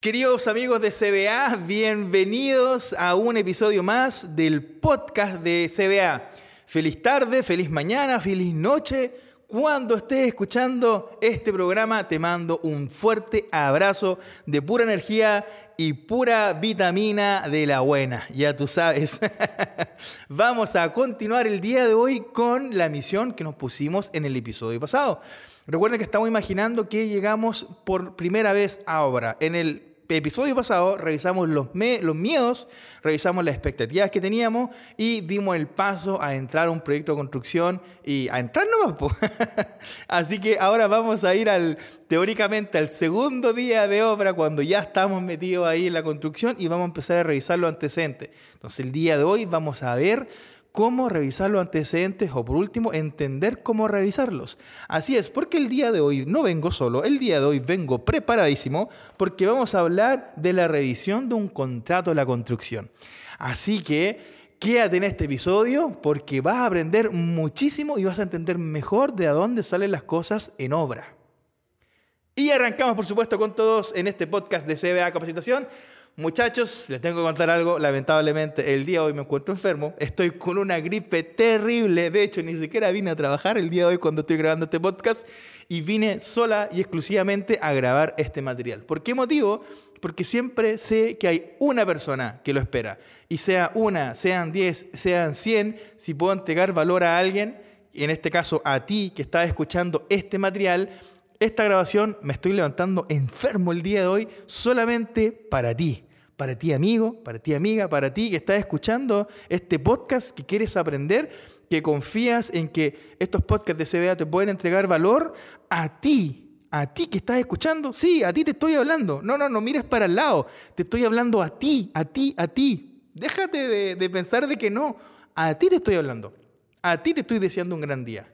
Queridos amigos de CBA, bienvenidos a un episodio más del podcast de CBA. Feliz tarde, feliz mañana, feliz noche. Cuando estés escuchando este programa, te mando un fuerte abrazo de pura energía y pura vitamina de la buena. Ya tú sabes. Vamos a continuar el día de hoy con la misión que nos pusimos en el episodio pasado. Recuerden que estamos imaginando que llegamos por primera vez a obra. En el episodio pasado revisamos los, los miedos, revisamos las expectativas que teníamos y dimos el paso a entrar a un proyecto de construcción y a entrar nomás. Así que ahora vamos a ir al, teóricamente al segundo día de obra cuando ya estamos metidos ahí en la construcción y vamos a empezar a revisar los antecedentes. Entonces el día de hoy vamos a ver cómo revisar los antecedentes o por último entender cómo revisarlos. Así es, porque el día de hoy no vengo solo, el día de hoy vengo preparadísimo porque vamos a hablar de la revisión de un contrato de la construcción. Así que quédate en este episodio porque vas a aprender muchísimo y vas a entender mejor de dónde salen las cosas en obra. Y arrancamos por supuesto con todos en este podcast de CBA Capacitación Muchachos, les tengo que contar algo. Lamentablemente, el día de hoy me encuentro enfermo. Estoy con una gripe terrible. De hecho, ni siquiera vine a trabajar el día de hoy cuando estoy grabando este podcast. Y vine sola y exclusivamente a grabar este material. ¿Por qué motivo? Porque siempre sé que hay una persona que lo espera. Y sea una, sean diez, sean cien, si puedo entregar valor a alguien, y en este caso a ti que estás escuchando este material, esta grabación me estoy levantando enfermo el día de hoy solamente para ti. Para ti amigo, para ti amiga, para ti que estás escuchando este podcast, que quieres aprender, que confías en que estos podcasts de CBA te pueden entregar valor a ti, a ti que estás escuchando, sí, a ti te estoy hablando. No, no, no mires para el lado. Te estoy hablando a ti, a ti, a ti. Déjate de, de, pensar de que no. A ti te estoy hablando. A ti te estoy deseando un gran día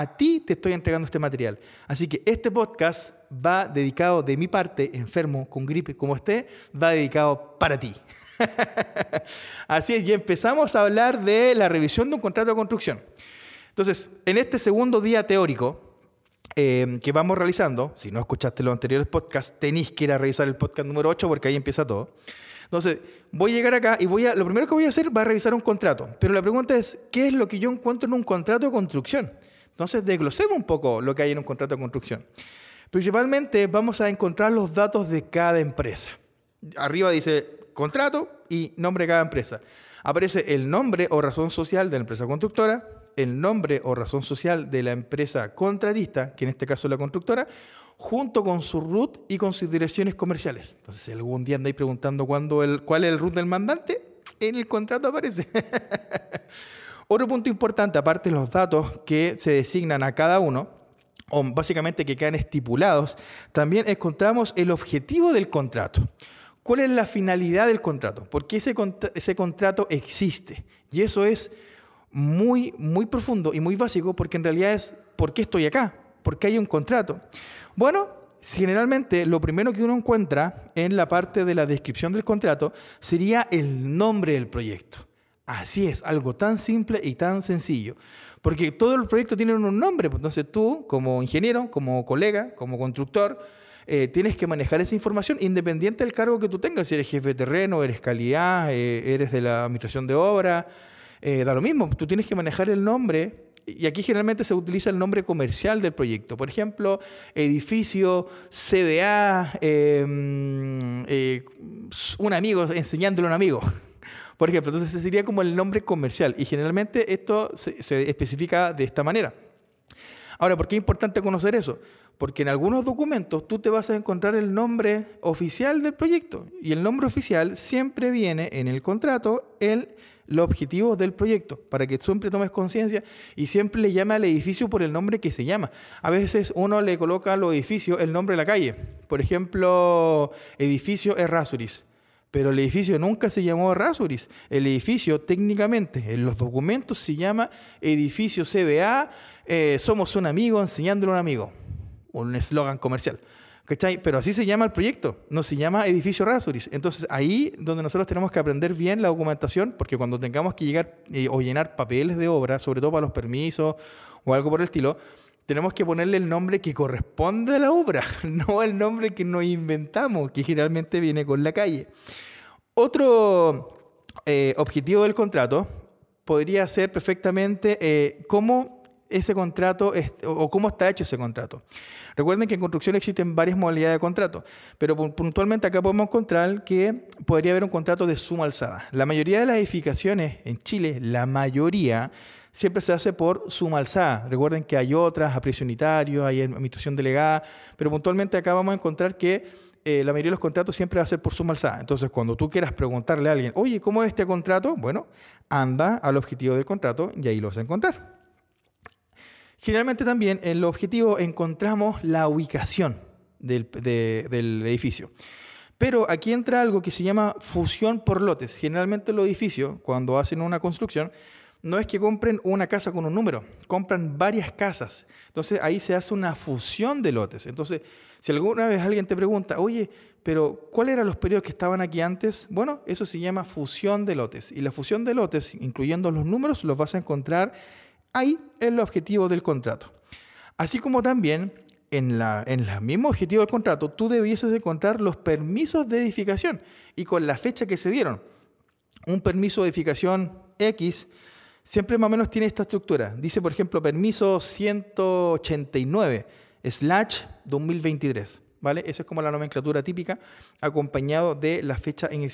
a ti te estoy entregando este material. Así que este podcast va dedicado de mi parte, enfermo, con gripe, como esté, va dedicado para ti. Así es, y empezamos a hablar de la revisión de un contrato de construcción. Entonces, en este segundo día teórico eh, que vamos realizando, si no escuchaste los anteriores podcasts, tenéis que ir a revisar el podcast número 8 porque ahí empieza todo. Entonces, voy a llegar acá y voy a, lo primero que voy a hacer va a revisar un contrato. Pero la pregunta es, ¿qué es lo que yo encuentro en un contrato de construcción? Entonces, desglosemos un poco lo que hay en un contrato de construcción. Principalmente vamos a encontrar los datos de cada empresa. Arriba dice contrato y nombre de cada empresa. Aparece el nombre o razón social de la empresa constructora, el nombre o razón social de la empresa contratista, que en este caso es la constructora, junto con su RUT y con sus direcciones comerciales. Entonces, si algún día andáis preguntando cuál es el RUT del mandante, en el contrato aparece. Otro punto importante, aparte de los datos que se designan a cada uno, o básicamente que quedan estipulados, también encontramos el objetivo del contrato. ¿Cuál es la finalidad del contrato? ¿Por qué ese, ese contrato existe? Y eso es muy, muy profundo y muy básico porque en realidad es ¿por qué estoy acá? ¿Por qué hay un contrato? Bueno, generalmente lo primero que uno encuentra en la parte de la descripción del contrato sería el nombre del proyecto. Así es, algo tan simple y tan sencillo. Porque todos los proyectos tienen un nombre, pues, entonces tú, como ingeniero, como colega, como constructor, eh, tienes que manejar esa información independiente del cargo que tú tengas. Si eres jefe de terreno, eres calidad, eh, eres de la administración de obra, eh, da lo mismo. Tú tienes que manejar el nombre. Y aquí generalmente se utiliza el nombre comercial del proyecto. Por ejemplo, edificio, CBA, em, un amigo enseñándole a un amigo. Por ejemplo, entonces ese sería como el nombre comercial y generalmente esto se, especifica de esta manera. Ahora, ¿por qué es importante conocer eso? Porque en algunos documentos tú te vas a encontrar el nombre oficial del proyecto y el nombre oficial siempre viene en el contrato, en los objetivos del proyecto, para que siempre tomes conciencia y siempre le llame al edificio por el nombre que se llama. A veces uno le coloca a los edificios el nombre de la calle. Por ejemplo, edificio Errázuriz pero el edificio nunca se llamó Rasuris. El edificio técnicamente en los documentos se llama edificio CBA, eh, somos un amigo enseñándole a un amigo. Un eslogan comercial. ¿Cachai? Pero así se llama el proyecto, no se llama edificio Rasuris. Entonces ahí donde nosotros tenemos que aprender bien la documentación, porque cuando tengamos que llegar eh, o llenar papeles de obra, sobre todo para los permisos o algo por el estilo, tenemos que ponerle el nombre que corresponde a la obra, no el nombre que nos inventamos, que generalmente viene con la calle. Otro eh, objetivo del contrato podría ser perfectamente eh, cómo ese contrato o cómo está hecho ese contrato. Recuerden que en construcción existen varias modalidades de contrato, pero puntualmente acá podemos encontrar que podría haber un contrato de suma alzada. La mayoría de las edificaciones en Chile, la mayoría, siempre se hace por suma alzada. Recuerden que hay otras, a precio unitario, hay administración delegada, pero puntualmente acá vamos a encontrar que eh, la mayoría de los contratos siempre va a ser por suma alzada. Entonces, cuando tú quieras preguntarle a alguien, oye, ¿cómo es este contrato? Bueno, anda al objetivo del contrato y ahí lo vas a encontrar. Generalmente también en los objetivos encontramos la ubicación del, del edificio. Pero aquí entra algo que se llama fusión por lotes. Generalmente los edificios, cuando hacen una construcción, no es que compren una casa con un número, compran varias casas. Entonces ahí se hace una fusión de lotes. Entonces, si alguna vez alguien te pregunta, oye, pero ¿cuáles eran los periodos que estaban aquí antes? Bueno, eso se llama fusión de lotes. Y la fusión de lotes, incluyendo los números, los vas a encontrar ahí en el objetivo del contrato. Así como también en, la, en el mismo objetivo del contrato, tú debieses encontrar los permisos de edificación y con la fecha que se dieron. Un permiso de edificación X siempre más o menos tiene esta estructura. Dice, por ejemplo, permiso 189 slash 2023. ¿Vale? Esa es como la nomenclatura típica, acompañado de la fecha en que,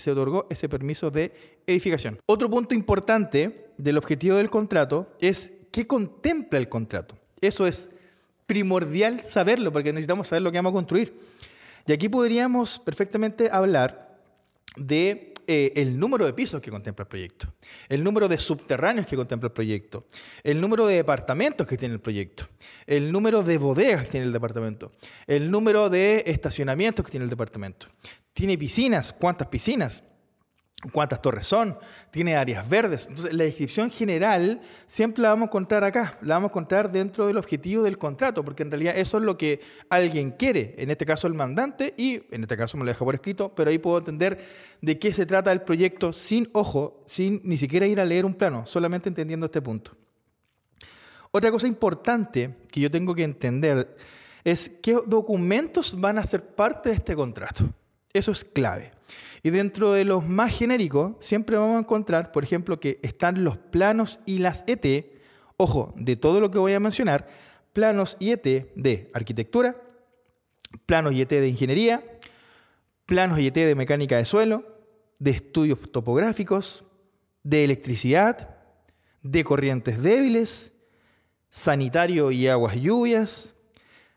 se otorgó, ese permiso de edificación. Otro punto importante del objetivo del contrato es qué contempla el contrato. Eso es primordial saberlo, porque necesitamos saber lo que vamos a construir. Y aquí podríamos perfectamente hablar de eh, el número de pisos que contempla el proyecto, el número de subterráneos que contempla el proyecto, el número de departamentos que tiene el proyecto, el número de bodegas que tiene el departamento, el número de estacionamientos que tiene el departamento. Tiene piscinas, cuántas piscinas, cuántas torres son, tiene áreas verdes. Entonces, la descripción general siempre la vamos a encontrar acá, la vamos a encontrar dentro del objetivo del contrato, porque en realidad eso es lo que alguien quiere, en este caso el mandante, y en este caso me lo deja por escrito, pero ahí puedo entender de qué se trata el proyecto sin ojo, sin ni siquiera ir a leer un plano, solamente entendiendo este punto. Otra cosa importante que yo tengo que entender es qué documentos van a ser parte de este contrato. Eso es clave. Y dentro de los más genéricos, siempre vamos a encontrar, por ejemplo, que están los planos y las ET, ojo, de todo lo que voy a mencionar, planos y ET de arquitectura, planos y ET de ingeniería, planos y ET de mecánica de suelo, de estudios topográficos, de electricidad, de corrientes débiles, sanitario y aguas lluvias,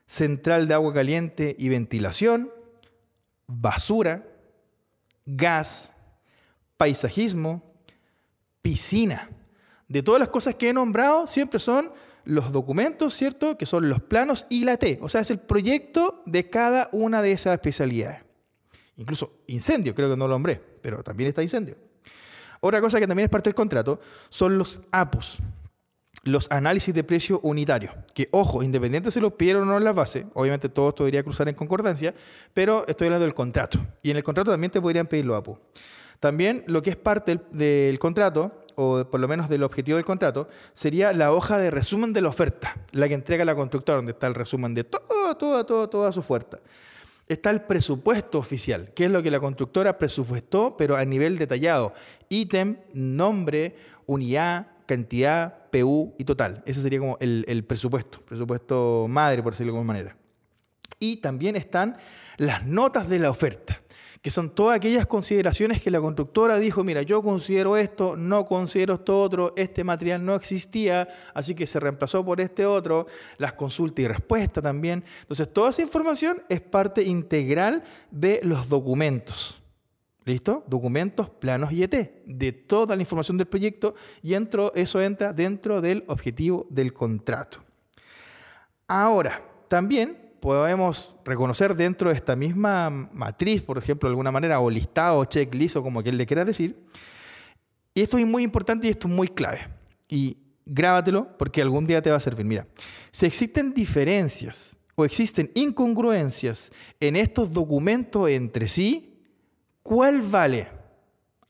central de agua caliente y ventilación, basura, gas, paisajismo, piscina. De todas las cosas que he nombrado, siempre son los documentos, ¿cierto? Que son los planos y la T. O sea, es el proyecto de cada una de esas especialidades. Incluso incendio, creo que no lo nombré, pero también está incendio. Otra cosa que también es parte del contrato son los APUS, los análisis de precio unitario, que ojo, independiente si los pidieron o no en la base, obviamente todo esto cruzar en concordancia, pero estoy hablando del contrato. Y en el contrato también te podrían pedir los APU. También lo que es parte del, contrato, o por lo menos del objetivo del contrato, sería la hoja de resumen de la oferta, la que entrega la constructora, donde está el resumen de todo, todo, todo, toda su oferta. Está el presupuesto oficial, que es lo que la constructora presupuestó, pero a nivel detallado. Ítem, nombre, unidad, cantidad, PU y total. Ese sería como el, presupuesto, presupuesto madre, por decirlo de alguna manera. Y también están las notas de la oferta, que son todas aquellas consideraciones que la constructora dijo, mira, yo considero esto, no considero esto otro, este material no existía, así que se reemplazó por este otro, las consultas y respuestas también. Entonces, toda esa información es parte integral de los documentos. ¿Listo? Documentos, planos y ET, de toda la información del proyecto y eso entra dentro del objetivo del contrato. Ahora, también podemos reconocer dentro de esta misma matriz, por ejemplo, de alguna manera, o listado, checklist, o como quien le quiera decir, y esto es muy importante y esto es muy clave. Y grábatelo porque algún día te va a servir. Mira, si existen diferencias o existen incongruencias en estos documentos entre sí, ¿Cuál vale?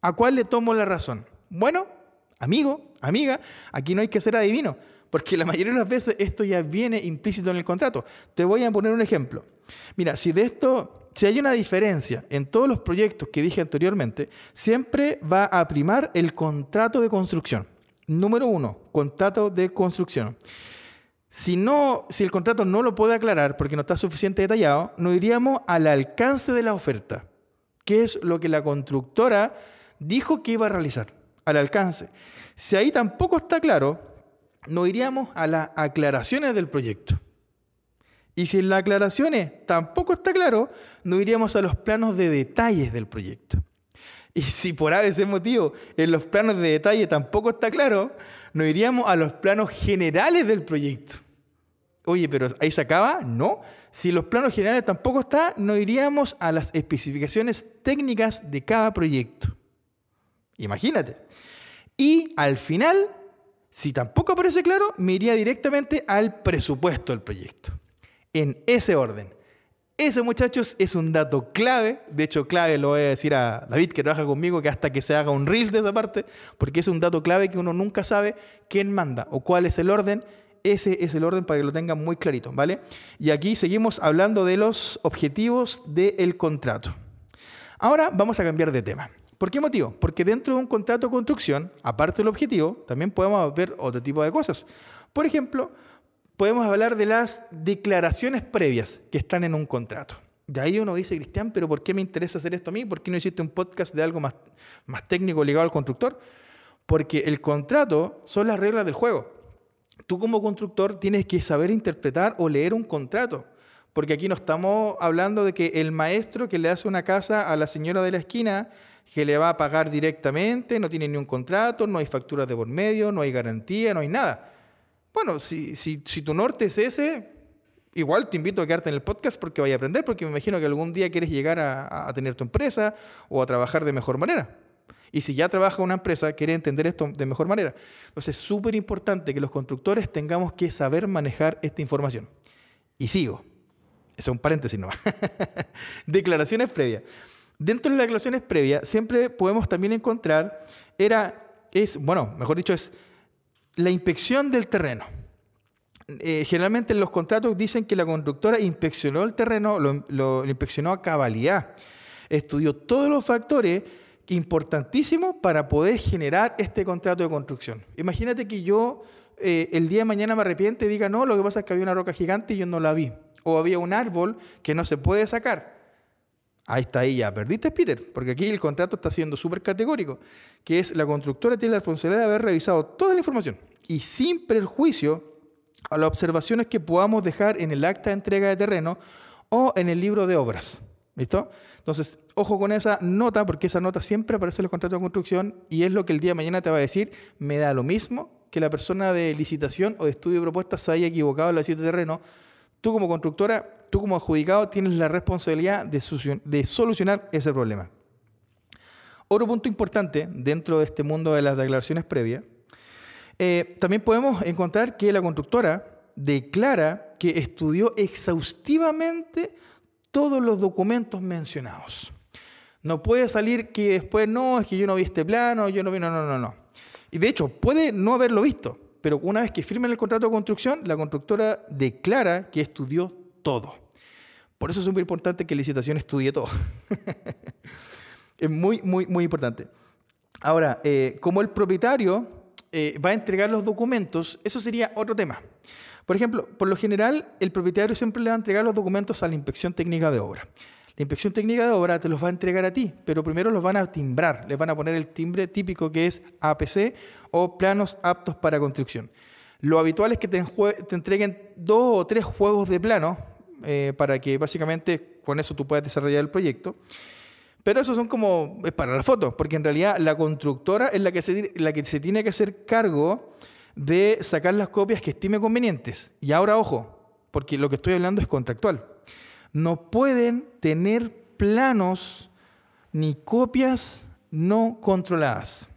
¿A cuál le tomo la razón? Bueno, amigo, amiga, aquí no hay que ser adivino. porque la mayoría de las veces esto ya viene implícito en el contrato. Te voy a poner un ejemplo. Mira, si de esto, si hay una diferencia en todos los proyectos que dije anteriormente, siempre va a primar el contrato de construcción. Número uno, contrato de construcción. Si, no, si el contrato no lo puede aclarar porque no está suficiente detallado, nos iríamos al alcance de la oferta, que es lo que la constructora dijo que iba a realizar, al alcance. Si ahí tampoco está claro, nos iríamos a las aclaraciones del proyecto. Y si en las aclaraciones tampoco está claro, nos iríamos a los planos de detalles del proyecto. Y si por ese motivo en los planos de detalle tampoco está claro, nos iríamos a los planos generales del proyecto. Oye, pero ahí se acaba, no. Si los planos generales tampoco está, nos iríamos a las especificaciones técnicas de cada proyecto. Imagínate. Y al final, si tampoco aparece claro, me iría directamente al presupuesto del proyecto. En ese orden. Ese, muchachos, es un dato clave. De hecho, clave lo voy a decir a David, que trabaja conmigo, que hasta que se haga un reel de esa parte, porque es un dato clave que uno nunca sabe quién manda o cuál es el orden. Ese es el orden para que lo tengan muy clarito, ¿vale? Y aquí seguimos hablando de los objetivos del contrato. Ahora vamos a cambiar de tema. ¿Por qué motivo? Porque dentro de un contrato de construcción, aparte del objetivo, también podemos ver otro tipo de cosas. Por ejemplo, podemos hablar de las declaraciones previas que están en un contrato. De ahí uno dice, Cristian, pero ¿por qué me interesa hacer esto a mí? ¿Por qué no hiciste un podcast de algo más, más técnico ligado al constructor? Porque el contrato son las reglas del juego. Tú como constructor tienes que saber interpretar o leer un contrato. Porque aquí no estamos hablando de que el maestro que le hace una casa a la señora de la esquina, que le va a pagar directamente, no tiene ni un contrato, no hay facturas de por medio, no hay garantía, no hay nada. Bueno, si, si, tu norte es ese, igual te invito a quedarte en el podcast porque vaya a aprender, porque me imagino que algún día quieres llegar a, tener tu empresa o a trabajar de mejor manera. Y si ya trabaja una empresa, quiere entender esto de mejor manera. Entonces es súper importante que los constructores tengamos que saber manejar esta información. Y sigo. Eso es un paréntesis no. declaraciones previas. Dentro de las declaraciones previas siempre podemos también encontrar, era, es, bueno, mejor dicho, es la inspección del terreno. Eh, generalmente los contratos dicen que la constructora inspeccionó el terreno, lo, inspeccionó a cabalidad, estudió todos los factores importantísimos para poder generar este contrato de construcción. Imagínate que yo eh, el día de mañana me arrepiente y diga, no, lo que pasa es que había una roca gigante y yo no la vi. O había un árbol que no se puede sacar. Ahí está, ahí ya perdiste, Peter, porque aquí el contrato está siendo súper categórico, que es la constructora tiene la responsabilidad de haber revisado toda la información y sin perjuicio a las observaciones que podamos dejar en el acta de entrega de terreno o en el libro de obras. ¿Listo? Entonces, ojo con esa nota, porque esa nota siempre aparece en los contratos de construcción y es lo que el día de mañana te va a decir, me da lo mismo que la persona de licitación o de estudio de propuestas se haya equivocado en la de terreno. Tú como constructora tú como adjudicado tienes la responsabilidad de, solucionar ese problema. Otro punto importante dentro de este mundo de las declaraciones previas, eh, también podemos encontrar que la constructora declara que estudió exhaustivamente todos los documentos mencionados. No puede salir que después, no, es que yo no vi este plano, yo no vi, no, no, no, no. Y de hecho, puede no haberlo visto, pero una vez que firmen el contrato de construcción, la constructora declara que estudió todo. Por eso es muy importante que la licitación estudie todo. es muy, muy, muy importante. Ahora, eh, como el propietario eh, va a entregar los documentos, eso sería otro tema. Por ejemplo, por lo general, el propietario siempre le va a entregar los documentos a la inspección técnica de obra. La inspección técnica de obra te los va a entregar a ti, pero primero los van a timbrar, les van a poner el timbre típico que es APC o planos aptos para construcción. Lo habitual es que te, entreguen dos o tres juegos de plano eh, para que básicamente con eso tú puedas desarrollar el proyecto. Pero eso son como, es para la foto, porque en realidad la constructora es la que, la que se tiene que hacer cargo de sacar las copias que estime convenientes. Y ahora, ojo, porque lo que estoy hablando es contractual. No pueden tener planos ni copias no controladas.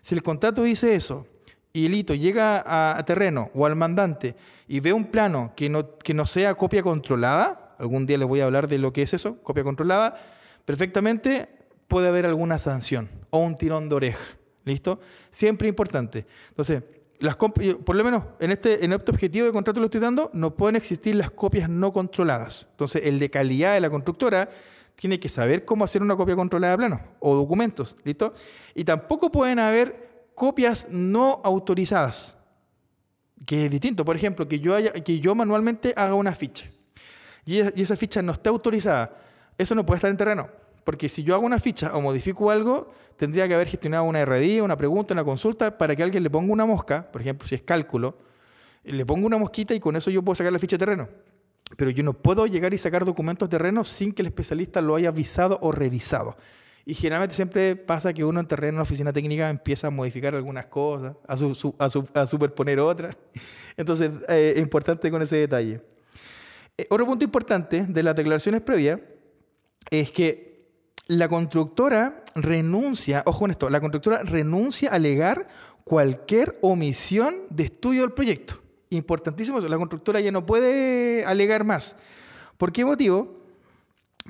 Si el contrato dice eso y el hito llega a terreno o al mandante y ve un plano que no, que no sea copia controlada, algún día les voy a hablar de lo que es eso, copia controlada, perfectamente puede haber alguna sanción o un tirón de oreja. ¿Listo? Siempre importante. Entonces, por lo menos en este, en este objetivo de contrato que lo estoy dando, no pueden existir las copias no controladas. Entonces, el de calidad de la constructora tiene que saber cómo hacer una copia controlada de planos o documentos, ¿listo? Y tampoco pueden haber copias no autorizadas, que es distinto. Por ejemplo, que yo, que yo manualmente haga una ficha y esa ficha no está autorizada, eso no puede estar en terreno. Porque si yo hago una ficha o modifico algo, tendría que haber gestionado una RD, una pregunta, una consulta, para que alguien le ponga una mosca, por ejemplo, si es cálculo, le pongo una mosquita y con eso yo puedo sacar la ficha de terreno. Pero yo no puedo llegar y sacar documentos de terreno sin que el especialista lo haya avisado o revisado. Y generalmente siempre pasa que uno en terreno, en la oficina técnica, empieza a modificar algunas cosas, a, superponer otras. Entonces, eh, es importante con ese detalle. Eh, otro punto importante de las declaraciones previas es que la constructora renuncia, ojo en esto, la constructora renuncia a alegar cualquier omisión de estudio del proyecto. Importantísimo eso, la constructora ya no puede alegar más. ¿Por qué motivo?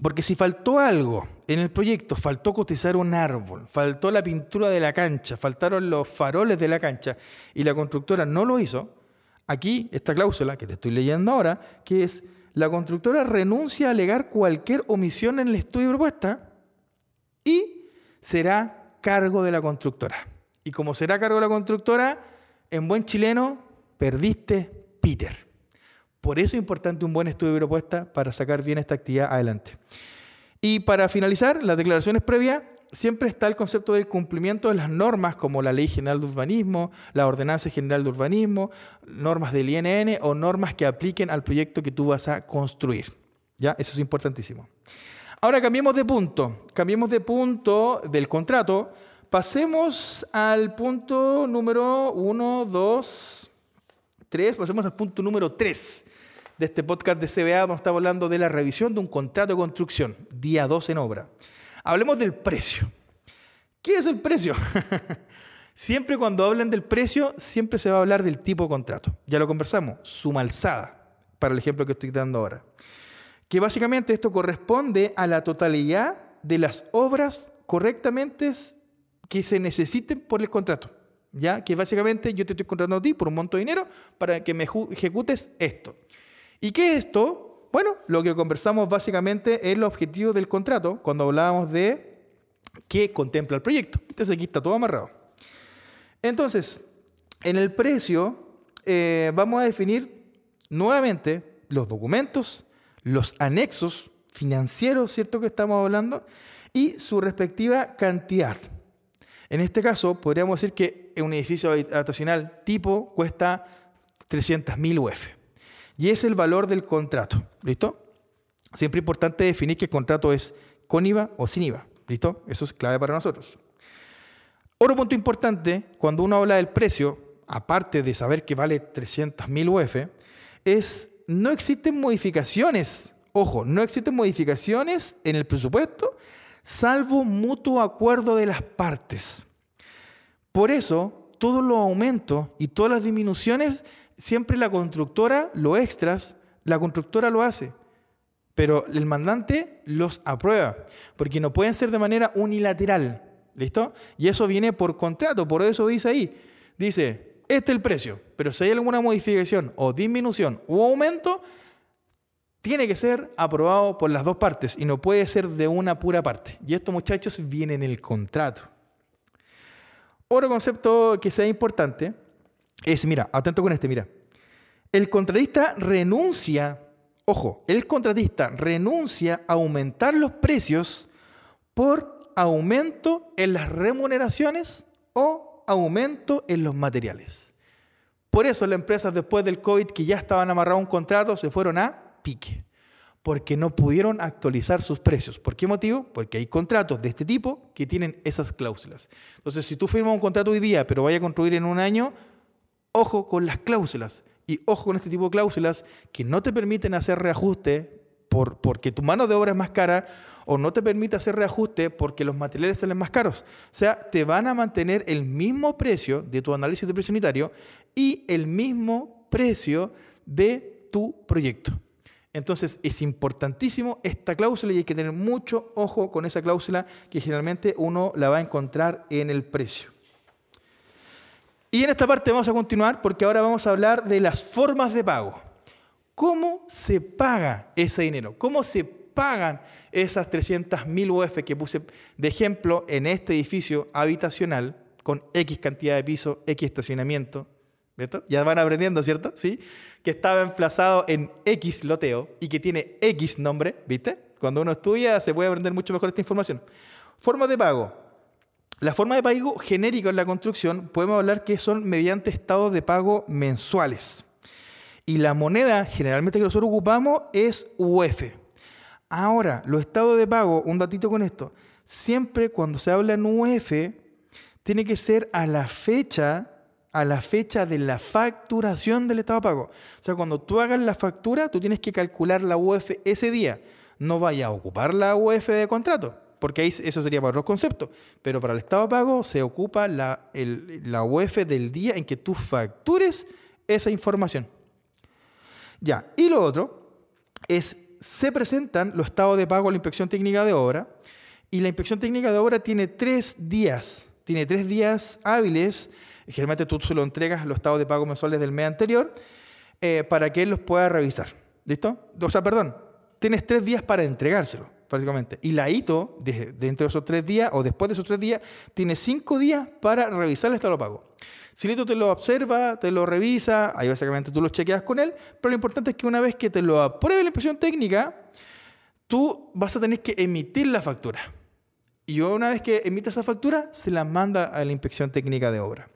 Porque si faltó algo en el proyecto, faltó cotizar un árbol, faltó la pintura de la cancha, faltaron los faroles de la cancha y la constructora no lo hizo, aquí esta cláusula que te estoy leyendo ahora, que es la constructora renuncia a alegar cualquier omisión en el estudio propuesta y será cargo de la constructora. Y como será cargo de la constructora, en buen chileno, perdiste Peter. Por eso es importante un buen estudio de propuesta para sacar bien esta actividad adelante. Y para finalizar, las declaraciones previas, siempre está el concepto del cumplimiento de las normas como la Ley General de Urbanismo, la Ordenanza General de Urbanismo, normas del INN o normas que apliquen al proyecto que tú vas a construir. ¿Ya? Eso es importantísimo. Ahora cambiemos de punto, cambiemos de punto del contrato, pasemos al punto número 1, 2, 3, pasemos al punto número 3 de este podcast de CBA, donde estamos hablando de la revisión de un contrato de construcción, día 2 en obra. Hablemos del precio. ¿Qué es el precio? siempre cuando hablan del precio, siempre se va a hablar del tipo de contrato. Ya lo conversamos, suma alzada, para el ejemplo que estoy dando ahora que básicamente esto corresponde a la totalidad de las obras correctamente que se necesiten por el contrato. ¿ya? Que básicamente yo te estoy contratando a ti por un monto de dinero para que me ejecutes esto. ¿Y qué es esto? Bueno, lo que conversamos básicamente es el objetivo del contrato cuando hablábamos de qué contempla el proyecto. Entonces aquí está todo amarrado. Entonces, en el precio eh, vamos a definir nuevamente los documentos, los anexos financieros, ¿cierto? Que estamos hablando, y su respectiva cantidad. En este caso, podríamos decir que un edificio habitacional tipo cuesta 300.000 UF. Y es el valor del contrato. ¿Listo? Siempre importante definir que el contrato es con IVA o sin IVA. ¿Listo? Eso es clave para nosotros. Otro punto importante, cuando uno habla del precio, aparte de saber que vale 300.000 UF, es no existen modificaciones, ojo, no existen modificaciones en el presupuesto, salvo mutuo acuerdo de las partes. Por eso, todos los aumentos y todas las disminuciones, siempre la constructora, lo extras, la constructora lo hace, pero el mandante los aprueba, porque no pueden ser de manera unilateral, ¿listo? Y eso viene por contrato, por eso dice ahí, dice, este es el precio, pero si hay alguna modificación o disminución o aumento, tiene que ser aprobado por las dos partes y no puede ser de una pura parte. Y esto, muchachos, viene en el contrato. Otro concepto que sea importante es, mira, atento con este, mira. El contratista renuncia, ojo, el contratista renuncia a aumentar los precios por aumento en las remuneraciones o aumento en los materiales. Por eso las empresas después del COVID que ya estaban amarrados a un contrato se fueron a pique, porque no pudieron actualizar sus precios. ¿Por qué motivo? Porque hay contratos de este tipo que tienen esas cláusulas. Entonces, si tú firmas un contrato hoy día, pero vaya a construir en un año, ojo con las cláusulas y ojo con este tipo de cláusulas que no te permiten hacer reajuste por, porque tu mano de obra es más cara o no te permite hacer reajuste porque los materiales salen más caros. O sea, te van a mantener el mismo precio de tu análisis de precio unitario y el mismo precio de tu proyecto. Entonces es importantísimo esta cláusula y hay que tener mucho ojo con esa cláusula que generalmente uno la va a encontrar en el precio. Y en esta parte vamos a continuar porque ahora vamos a hablar de las formas de pago. ¿Cómo se paga ese dinero? ¿Cómo se pagan esas 300.000 UF que puse de ejemplo en este edificio habitacional con X cantidad de pisos, X estacionamiento? ¿Cierto? Ya van aprendiendo, ¿cierto? Sí. Que estaba emplazado en X loteo y que tiene X nombre, ¿viste? Cuando uno estudia se puede aprender mucho mejor esta información. Forma de pago. La forma de pago genérica en la construcción podemos hablar que son mediante estados de pago mensuales. Y la moneda generalmente que nosotros ocupamos es UF. Ahora, los estados de pago, un datito con esto, siempre cuando se habla en UF, tiene que ser a la fecha, a la fecha de la facturación del estado de pago. O sea, cuando tú hagas la factura, tú tienes que calcular la UF ese día. No vaya a ocupar la UF de contrato porque ahí eso sería para otros conceptos. Pero para el estado de pago se ocupa la, la UF del día en que tú factures esa información. Ya, y lo otro es, se presentan los estados de pago a la inspección técnica de obra, y la inspección técnica de obra tiene tres días, tiene tres días hábiles, generalmente tú se lo entregas los estados de pago mensuales del mes anterior, eh, para que él los pueda revisar. ¿Listo? O sea, perdón, tienes tres días para entregárselo básicamente. Y la ITO, dentro de esos tres días o después de esos tres días, tiene cinco días para revisar el estado de pago. Si la ITO te lo observa, te lo revisa, ahí básicamente tú lo chequeas con él, pero lo importante es que una vez que te lo apruebe la impresión técnica, tú vas a tener que emitir la factura. Y una vez que emita esa factura, se la manda a la inspección técnica de obra.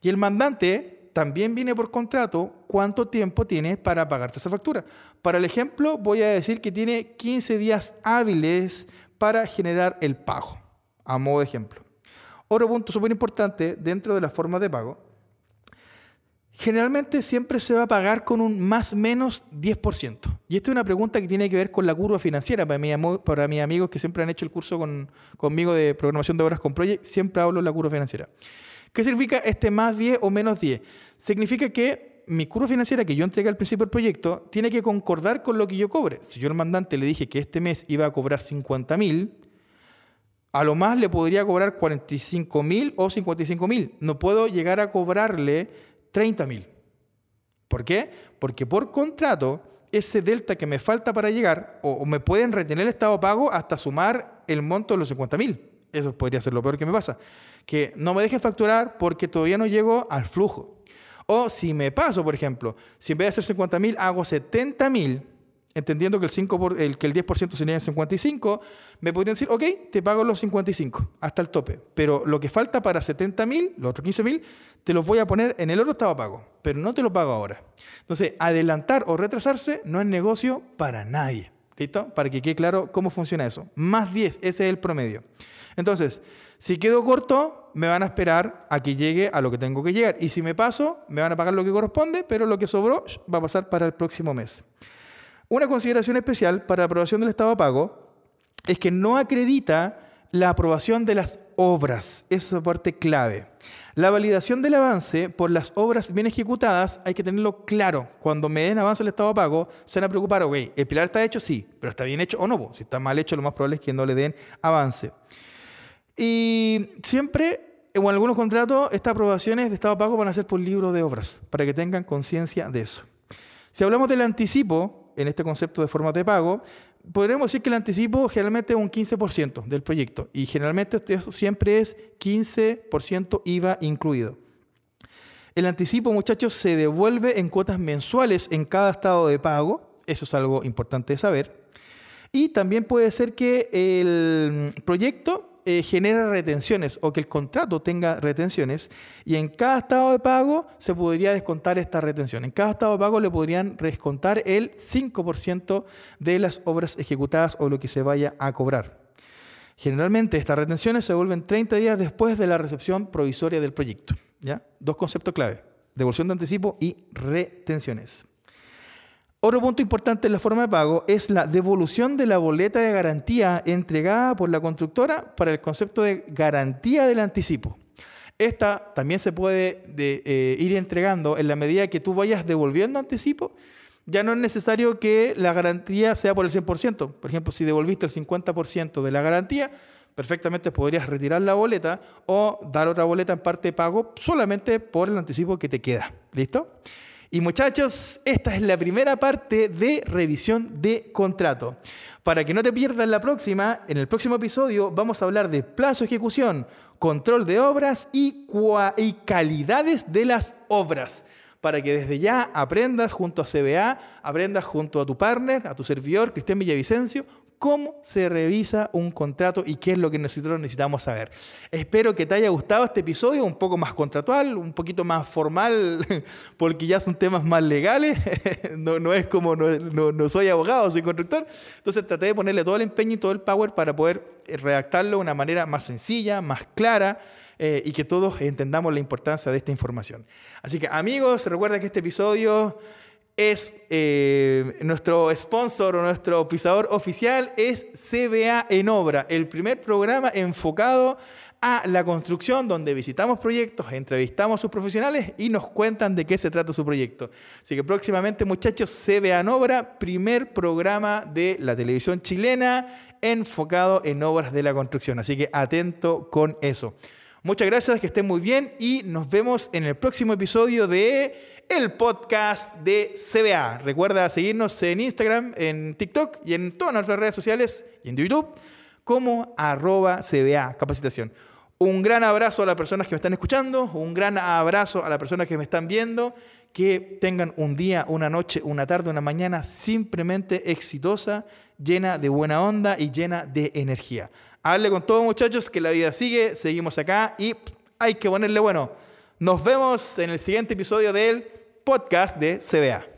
Y el mandante también viene por contrato cuánto tiempo tiene para pagarte esa factura. Para el ejemplo, voy a decir que tiene 15 días hábiles para generar el pago, a modo de ejemplo. Otro punto súper importante dentro de la forma de pago, generalmente siempre se va a pagar con un más menos 10%. Y esta es una pregunta que tiene que ver con la curva financiera. Para, para mis amigos que siempre han hecho el curso conmigo de programación de obras con Project, siempre hablo de la curva financiera. ¿Qué significa este más 10 o menos 10? Significa que mi curva financiera que yo entregué al principio del proyecto tiene que concordar con lo que yo cobre. Si yo al mandante le dije que este mes iba a cobrar 50 mil, a lo más le podría cobrar 45 mil o 55 mil. No puedo llegar a cobrarle 30 mil. ¿Por qué? Porque por contrato, ese delta que me falta para llegar, o, me pueden retener el estado pago hasta sumar el monto de los 50 mil. Eso podría ser lo peor que me pasa que no me dejen facturar porque todavía no llego al flujo. O si me paso, por ejemplo, si en vez de hacer 50 mil hago 70 mil, entendiendo que el, 5 por, el, que el 10% sería 55, me podrían decir, ok, te pago los 55 hasta el tope, pero lo que falta para 70 mil, los otros 15 mil, te los voy a poner en el otro estado pago, pero no te lo pago ahora. Entonces, adelantar o retrasarse no es negocio para nadie. ¿Listo? Para que quede claro cómo funciona eso. Más 10, ese es el promedio. Entonces, si quedo corto, me van a esperar a que llegue a lo que tengo que llegar. Y si me paso, me van a pagar lo que corresponde, pero lo que sobró va a pasar para el próximo mes. Una consideración especial para la aprobación del estado de pago es que no acredita la aprobación de las obras. Esa es parte clave. La validación del avance por las obras bien ejecutadas hay que tenerlo claro. Cuando me den avance el estado de pago, se van a preocupar, ok, ¿el pilar está hecho? Sí, pero ¿está bien hecho o no? Si está mal hecho, lo más probable es que no le den avance. Y siempre, en algunos contratos, estas aprobaciones de estado pago van a ser por libro de obras, para que tengan conciencia de eso. Si hablamos del anticipo, en este concepto de forma de pago, podríamos decir que el anticipo generalmente es un 15% del proyecto y generalmente eso siempre es 15% IVA incluido. El anticipo, muchachos, se devuelve en cuotas mensuales en cada estado de pago. Eso es algo importante de saber. Y también puede ser que el proyecto eh, genera retenciones o que el contrato tenga retenciones y en cada estado de pago se podría descontar esta retención. En cada estado de pago le podrían descontar el 5% de las obras ejecutadas o lo que se vaya a cobrar. Generalmente estas retenciones se vuelven 30 días después de la recepción provisoria del proyecto. ¿ya? Dos conceptos clave, devolución de anticipo y retenciones. Otro punto importante en la forma de pago es la devolución de la boleta de garantía entregada por la constructora para el concepto de garantía del anticipo. Esta también se puede eh, ir entregando en la medida que tú vayas devolviendo anticipo. Ya no es necesario que la garantía sea por el 100%. Por ejemplo, si devolviste el 50% de la garantía, perfectamente podrías retirar la boleta o dar otra boleta en parte de pago solamente por el anticipo que te queda. ¿Listo? Y muchachos, esta es la primera parte de revisión de contrato. Para que no te pierdas la próxima, en el próximo episodio vamos a hablar de plazo de ejecución, control de obras y, y calidades de las obras para que desde ya aprendas junto a CBA, aprendas junto a tu partner, a tu servidor, Cristian Villavicencio, cómo se revisa un contrato y qué es lo que nosotros necesitamos saber. Espero que te haya gustado este episodio, un poco más contractual, un poquito más formal, porque ya son temas más legales. no, no es como, no, no, soy abogado, soy constructor. Entonces traté de ponerle todo el empeño y todo el power para poder eh, redactarlo de una manera más sencilla, más clara. Eh, y que todos entendamos la importancia de esta información. Así que amigos, recuerda que este episodio es eh, nuestro sponsor o nuestro pisador oficial es CBA en Obra, el primer programa enfocado a la construcción donde visitamos proyectos, entrevistamos a sus profesionales y nos cuentan de qué se trata su proyecto. Así que próximamente muchachos, CBA en Obra, primer programa de la televisión chilena enfocado en obras de la construcción. Así que atento con eso. Muchas gracias, que estén muy bien y nos vemos en el próximo episodio de el podcast de CBA. Recuerda seguirnos en Instagram, en TikTok y en todas nuestras redes sociales y en YouTube como arroba CBA Capacitación. Un gran abrazo a las personas que me están escuchando, un gran abrazo a las personas que me están viendo, que tengan un día, una noche, una tarde, una mañana simplemente exitosa, llena de buena onda y llena de energía. Hable con todos muchachos que la vida sigue, seguimos acá y hay que ponerle bueno. Nos vemos en el siguiente episodio del podcast de CBA.